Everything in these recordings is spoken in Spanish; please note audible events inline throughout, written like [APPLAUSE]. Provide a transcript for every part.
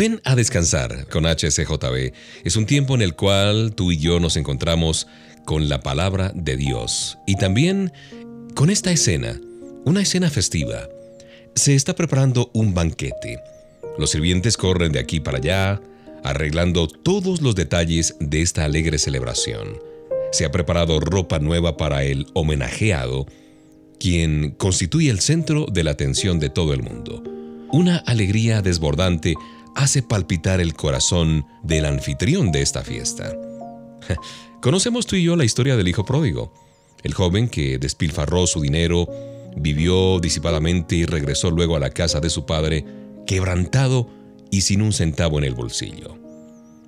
Ven a descansar con HCJB. Es un tiempo en el cual tú y yo nos encontramos con la palabra de Dios y también con esta escena, una escena festiva. Se está preparando un banquete. Los sirvientes corren de aquí para allá, arreglando todos los detalles de esta alegre celebración. Se ha preparado ropa nueva para el homenajeado, quien constituye el centro de la atención de todo el mundo. Una alegría desbordante hace palpitar el corazón del anfitrión de esta fiesta. [LAUGHS] Conocemos tú y yo la historia del hijo pródigo, el joven que despilfarró su dinero, vivió disipadamente y regresó luego a la casa de su padre, quebrantado y sin un centavo en el bolsillo.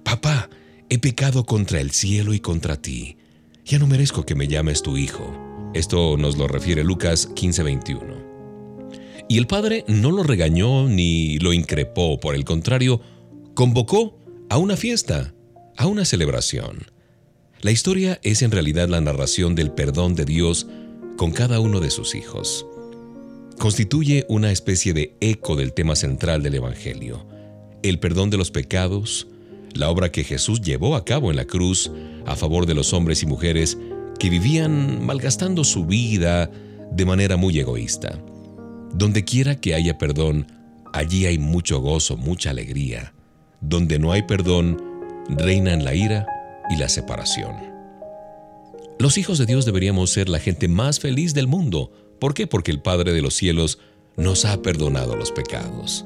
Papá, he pecado contra el cielo y contra ti. Ya no merezco que me llames tu hijo. Esto nos lo refiere Lucas 15:21. Y el padre no lo regañó ni lo increpó, por el contrario, convocó a una fiesta, a una celebración. La historia es en realidad la narración del perdón de Dios con cada uno de sus hijos. Constituye una especie de eco del tema central del Evangelio, el perdón de los pecados, la obra que Jesús llevó a cabo en la cruz a favor de los hombres y mujeres que vivían malgastando su vida de manera muy egoísta. Donde quiera que haya perdón, allí hay mucho gozo, mucha alegría. Donde no hay perdón, reinan la ira y la separación. Los hijos de Dios deberíamos ser la gente más feliz del mundo. ¿Por qué? Porque el Padre de los cielos nos ha perdonado los pecados.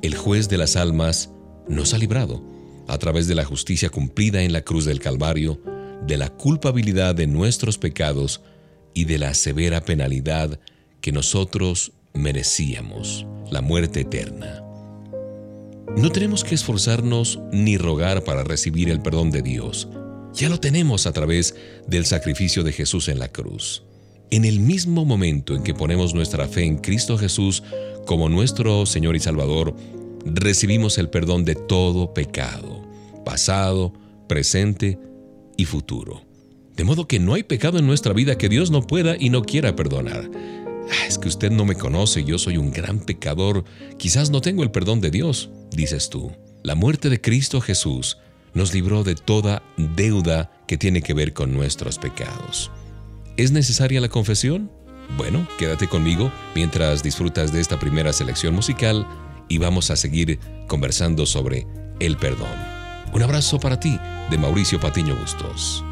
El juez de las almas nos ha librado, a través de la justicia cumplida en la cruz del Calvario, de la culpabilidad de nuestros pecados y de la severa penalidad que nosotros merecíamos, la muerte eterna. No tenemos que esforzarnos ni rogar para recibir el perdón de Dios. Ya lo tenemos a través del sacrificio de Jesús en la cruz. En el mismo momento en que ponemos nuestra fe en Cristo Jesús como nuestro Señor y Salvador, recibimos el perdón de todo pecado, pasado, presente y futuro. De modo que no hay pecado en nuestra vida que Dios no pueda y no quiera perdonar. Ah, es que usted no me conoce, yo soy un gran pecador, quizás no tengo el perdón de Dios, dices tú. La muerte de Cristo Jesús nos libró de toda deuda que tiene que ver con nuestros pecados. ¿Es necesaria la confesión? Bueno, quédate conmigo mientras disfrutas de esta primera selección musical y vamos a seguir conversando sobre el perdón. Un abrazo para ti de Mauricio Patiño Bustos.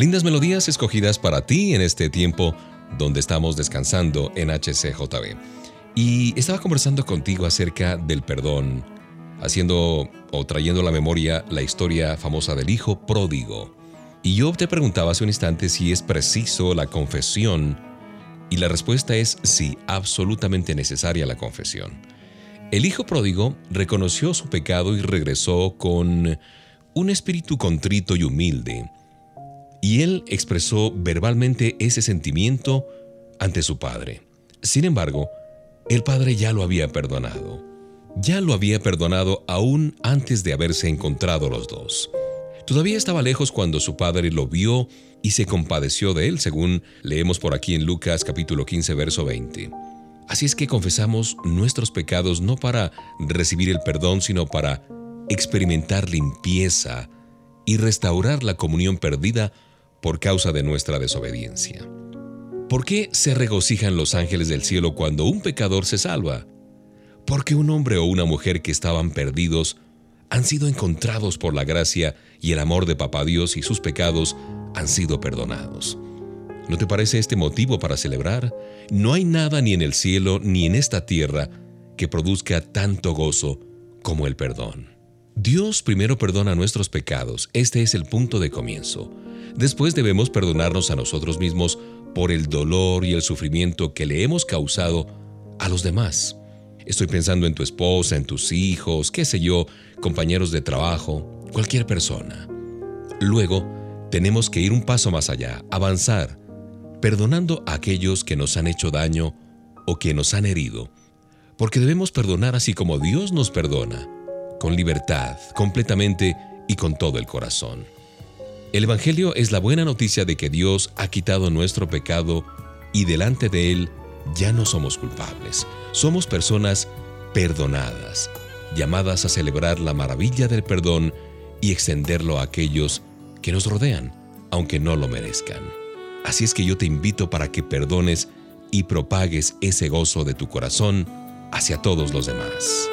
Lindas melodías escogidas para ti en este tiempo donde estamos descansando en HCJB. Y estaba conversando contigo acerca del perdón, haciendo o trayendo a la memoria la historia famosa del hijo pródigo. Y yo te preguntaba hace un instante si es preciso la confesión, y la respuesta es sí, absolutamente necesaria la confesión. El hijo pródigo reconoció su pecado y regresó con un espíritu contrito y humilde, y él expresó verbalmente ese sentimiento ante su padre. Sin embargo, el padre ya lo había perdonado. Ya lo había perdonado aún antes de haberse encontrado los dos. Todavía estaba lejos cuando su padre lo vio y se compadeció de él, según leemos por aquí en Lucas capítulo 15, verso 20. Así es que confesamos nuestros pecados no para recibir el perdón, sino para experimentar limpieza y restaurar la comunión perdida por causa de nuestra desobediencia. ¿Por qué se regocijan los ángeles del cielo cuando un pecador se salva? Porque un hombre o una mujer que estaban perdidos han sido encontrados por la gracia y el amor de Papá Dios y sus pecados han sido perdonados. ¿No te parece este motivo para celebrar? No hay nada ni en el cielo ni en esta tierra que produzca tanto gozo como el perdón. Dios primero perdona nuestros pecados, este es el punto de comienzo. Después debemos perdonarnos a nosotros mismos por el dolor y el sufrimiento que le hemos causado a los demás. Estoy pensando en tu esposa, en tus hijos, qué sé yo, compañeros de trabajo, cualquier persona. Luego, tenemos que ir un paso más allá, avanzar, perdonando a aquellos que nos han hecho daño o que nos han herido, porque debemos perdonar así como Dios nos perdona, con libertad, completamente y con todo el corazón. El Evangelio es la buena noticia de que Dios ha quitado nuestro pecado y delante de Él ya no somos culpables. Somos personas perdonadas, llamadas a celebrar la maravilla del perdón y extenderlo a aquellos que nos rodean, aunque no lo merezcan. Así es que yo te invito para que perdones y propagues ese gozo de tu corazón hacia todos los demás.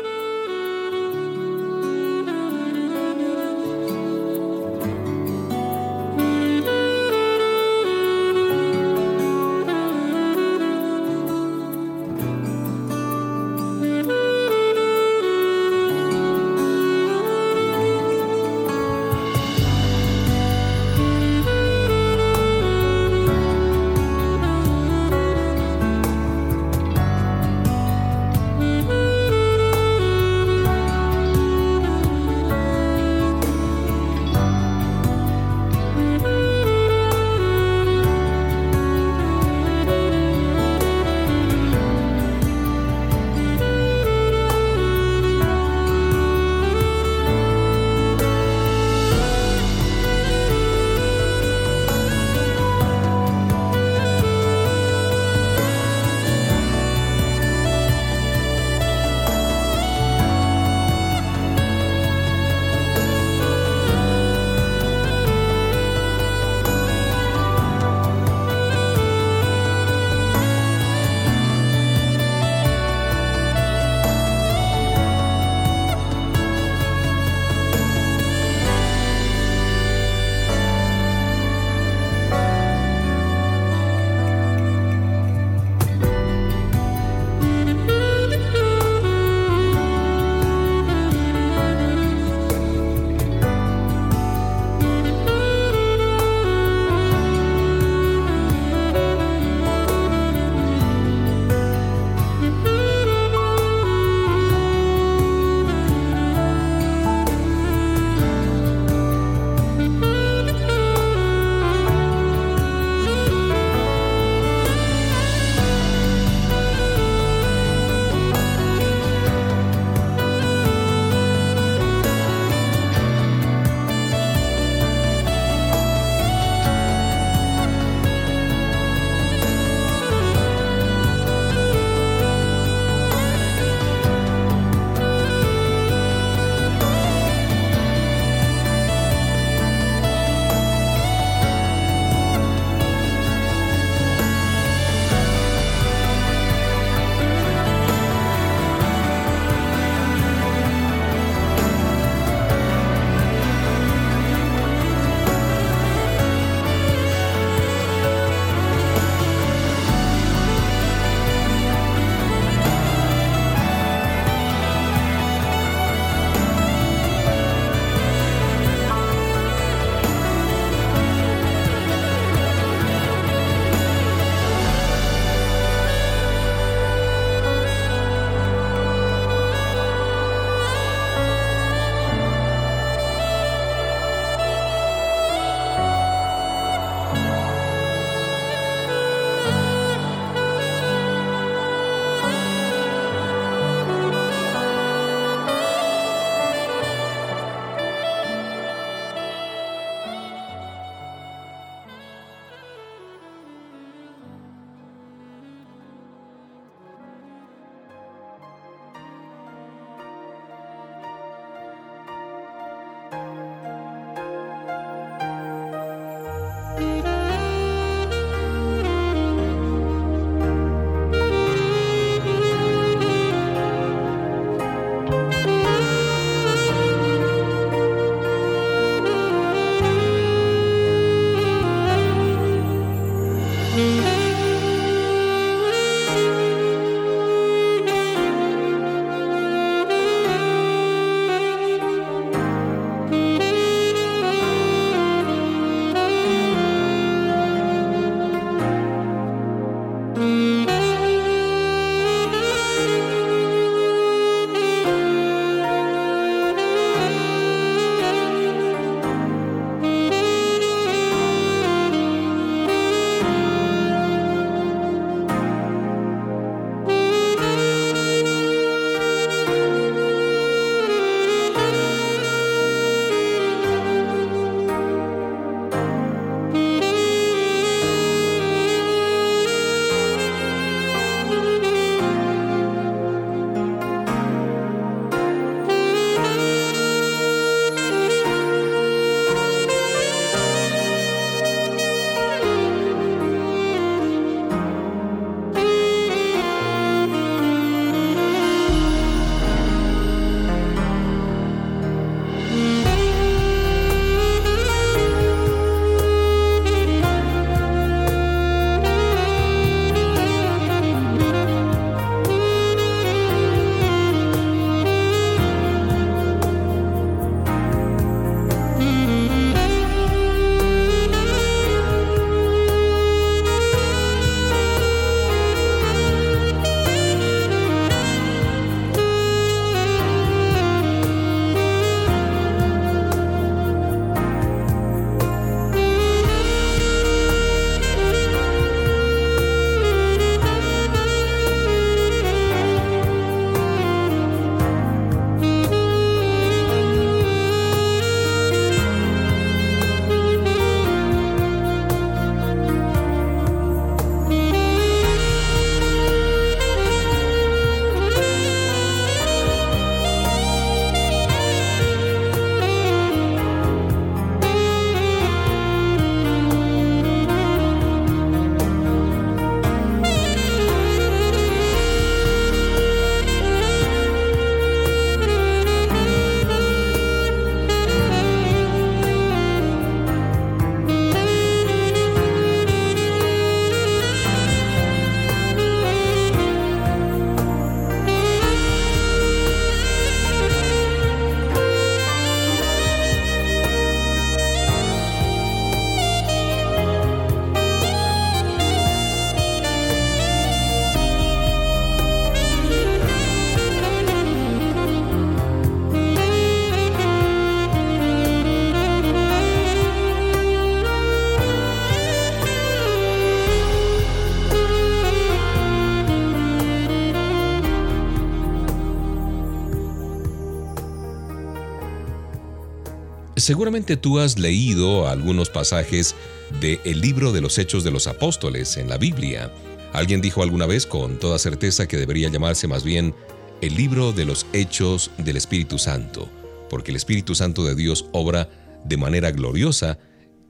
Seguramente tú has leído algunos pasajes de el libro de los Hechos de los Apóstoles en la Biblia. Alguien dijo alguna vez con toda certeza que debería llamarse más bien el libro de los Hechos del Espíritu Santo, porque el Espíritu Santo de Dios obra de manera gloriosa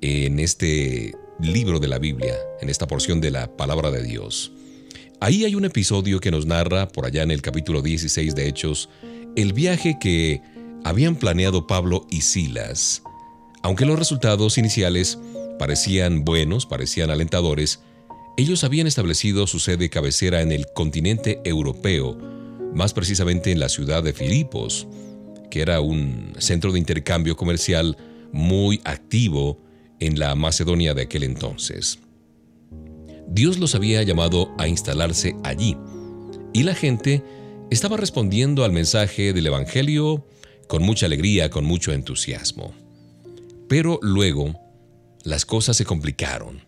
en este libro de la Biblia, en esta porción de la palabra de Dios. Ahí hay un episodio que nos narra, por allá en el capítulo 16 de Hechos, el viaje que habían planeado Pablo y Silas. Aunque los resultados iniciales parecían buenos, parecían alentadores, ellos habían establecido su sede cabecera en el continente europeo, más precisamente en la ciudad de Filipos, que era un centro de intercambio comercial muy activo en la Macedonia de aquel entonces. Dios los había llamado a instalarse allí, y la gente estaba respondiendo al mensaje del Evangelio con mucha alegría, con mucho entusiasmo. Pero luego, las cosas se complicaron.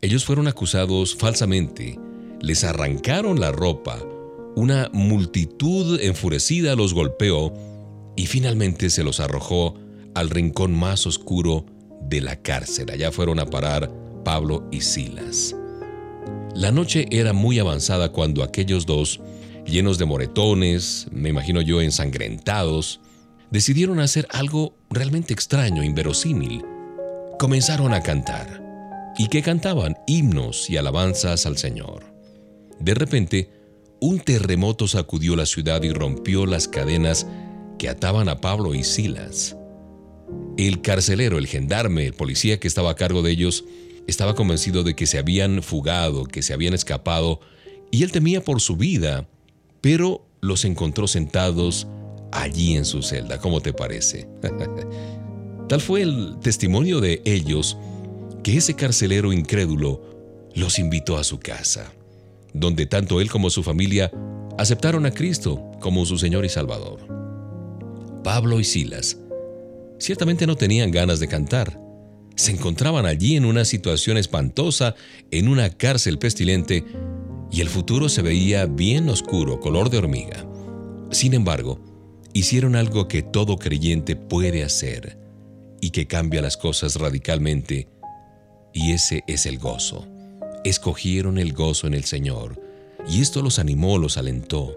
Ellos fueron acusados falsamente, les arrancaron la ropa, una multitud enfurecida los golpeó y finalmente se los arrojó al rincón más oscuro de la cárcel. Allá fueron a parar Pablo y Silas. La noche era muy avanzada cuando aquellos dos, llenos de moretones, me imagino yo ensangrentados, decidieron hacer algo realmente extraño, inverosímil. Comenzaron a cantar. ¿Y que cantaban? Himnos y alabanzas al Señor. De repente, un terremoto sacudió la ciudad y rompió las cadenas que ataban a Pablo y Silas. El carcelero, el gendarme, el policía que estaba a cargo de ellos, estaba convencido de que se habían fugado, que se habían escapado, y él temía por su vida, pero los encontró sentados allí en su celda. ¿Cómo te parece? [LAUGHS] Tal fue el testimonio de ellos que ese carcelero incrédulo los invitó a su casa, donde tanto él como su familia aceptaron a Cristo como su Señor y Salvador. Pablo y Silas ciertamente no tenían ganas de cantar. Se encontraban allí en una situación espantosa, en una cárcel pestilente, y el futuro se veía bien oscuro, color de hormiga. Sin embargo, hicieron algo que todo creyente puede hacer y que cambia las cosas radicalmente, y ese es el gozo. Escogieron el gozo en el Señor, y esto los animó, los alentó.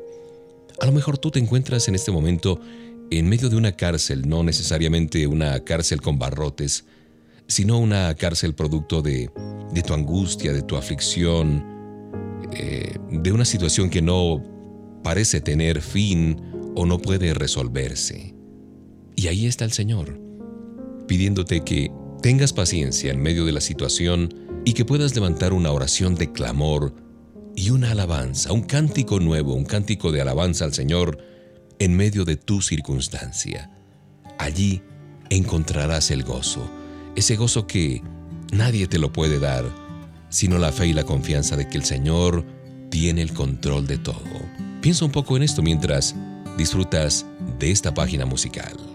A lo mejor tú te encuentras en este momento en medio de una cárcel, no necesariamente una cárcel con barrotes, sino una cárcel producto de, de tu angustia, de tu aflicción, eh, de una situación que no parece tener fin o no puede resolverse. Y ahí está el Señor, pidiéndote que tengas paciencia en medio de la situación y que puedas levantar una oración de clamor y una alabanza, un cántico nuevo, un cántico de alabanza al Señor en medio de tu circunstancia. Allí encontrarás el gozo, ese gozo que nadie te lo puede dar, sino la fe y la confianza de que el Señor tiene el control de todo. Piensa un poco en esto mientras disfrutas de esta página musical.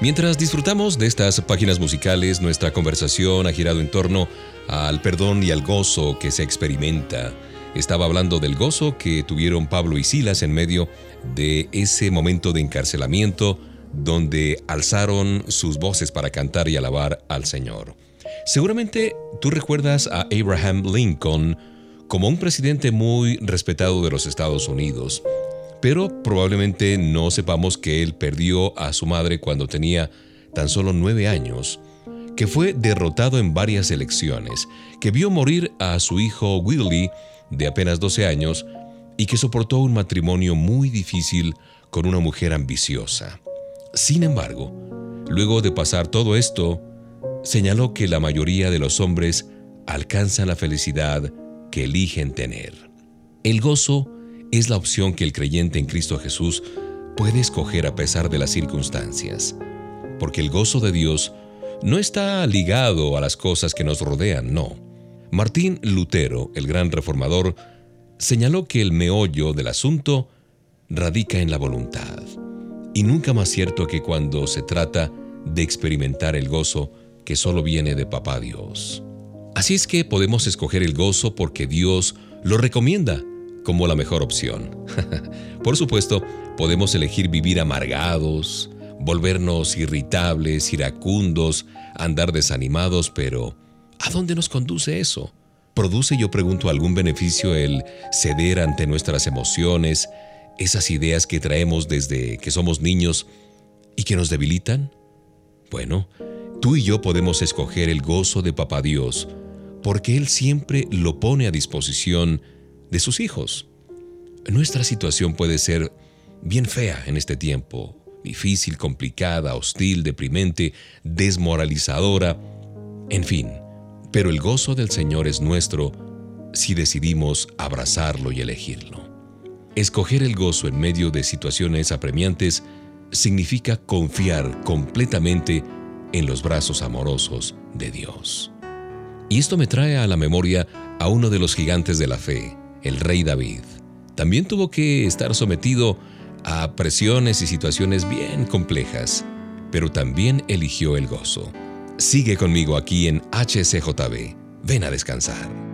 Mientras disfrutamos de estas páginas musicales, nuestra conversación ha girado en torno al perdón y al gozo que se experimenta. Estaba hablando del gozo que tuvieron Pablo y Silas en medio de ese momento de encarcelamiento donde alzaron sus voces para cantar y alabar al Señor. Seguramente tú recuerdas a Abraham Lincoln como un presidente muy respetado de los Estados Unidos, pero probablemente no sepamos que él perdió a su madre cuando tenía tan solo nueve años, que fue derrotado en varias elecciones, que vio morir a su hijo Willie de apenas 12 años y que soportó un matrimonio muy difícil con una mujer ambiciosa. Sin embargo, luego de pasar todo esto, señaló que la mayoría de los hombres alcanzan la felicidad que eligen tener. El gozo es la opción que el creyente en Cristo Jesús puede escoger a pesar de las circunstancias, porque el gozo de Dios no está ligado a las cosas que nos rodean, no. Martín Lutero, el gran reformador, señaló que el meollo del asunto radica en la voluntad, y nunca más cierto que cuando se trata de experimentar el gozo que solo viene de Papá Dios. Así es que podemos escoger el gozo porque Dios lo recomienda como la mejor opción. [LAUGHS] Por supuesto, podemos elegir vivir amargados, volvernos irritables, iracundos, andar desanimados, pero ¿a dónde nos conduce eso? ¿Produce, yo pregunto, algún beneficio el ceder ante nuestras emociones, esas ideas que traemos desde que somos niños y que nos debilitan? Bueno, tú y yo podemos escoger el gozo de Papá Dios, porque Él siempre lo pone a disposición de sus hijos. Nuestra situación puede ser bien fea en este tiempo, difícil, complicada, hostil, deprimente, desmoralizadora, en fin, pero el gozo del Señor es nuestro si decidimos abrazarlo y elegirlo. Escoger el gozo en medio de situaciones apremiantes significa confiar completamente en los brazos amorosos de Dios. Y esto me trae a la memoria a uno de los gigantes de la fe, el rey David. También tuvo que estar sometido a presiones y situaciones bien complejas, pero también eligió el gozo. Sigue conmigo aquí en HCJB. Ven a descansar.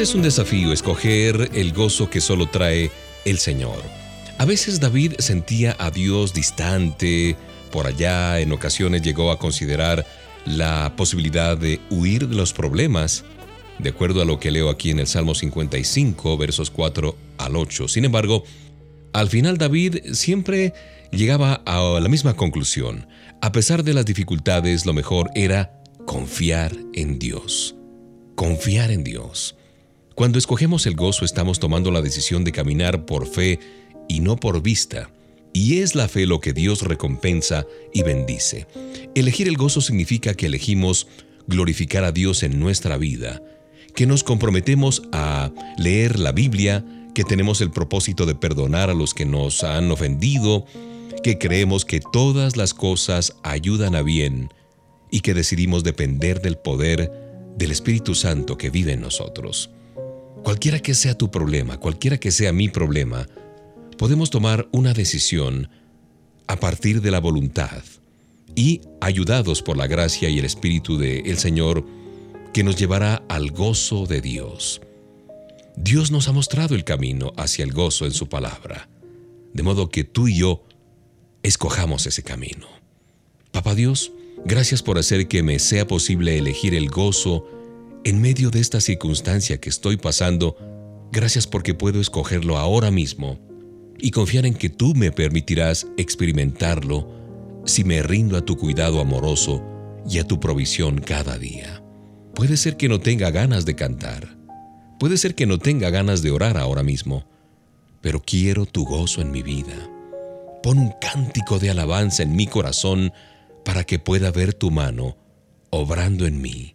Este es un desafío, escoger el gozo que solo trae el Señor. A veces David sentía a Dios distante, por allá en ocasiones llegó a considerar la posibilidad de huir de los problemas, de acuerdo a lo que leo aquí en el Salmo 55, versos 4 al 8. Sin embargo, al final David siempre llegaba a la misma conclusión. A pesar de las dificultades, lo mejor era confiar en Dios. Confiar en Dios. Cuando escogemos el gozo estamos tomando la decisión de caminar por fe y no por vista. Y es la fe lo que Dios recompensa y bendice. Elegir el gozo significa que elegimos glorificar a Dios en nuestra vida, que nos comprometemos a leer la Biblia, que tenemos el propósito de perdonar a los que nos han ofendido, que creemos que todas las cosas ayudan a bien y que decidimos depender del poder del Espíritu Santo que vive en nosotros. Cualquiera que sea tu problema, cualquiera que sea mi problema, podemos tomar una decisión a partir de la voluntad y ayudados por la gracia y el Espíritu del el Señor que nos llevará al gozo de Dios. Dios nos ha mostrado el camino hacia el gozo en su palabra, de modo que tú y yo escojamos ese camino. Papá Dios, gracias por hacer que me sea posible elegir el gozo en medio de esta circunstancia que estoy pasando. Gracias porque puedo escogerlo ahora mismo y confiar en que tú me permitirás experimentarlo si me rindo a tu cuidado amoroso y a tu provisión cada día. Puede ser que no tenga ganas de cantar, puede ser que no tenga ganas de orar ahora mismo, pero quiero tu gozo en mi vida. Pon un cántico de alabanza en mi corazón para que pueda ver tu mano obrando en mí,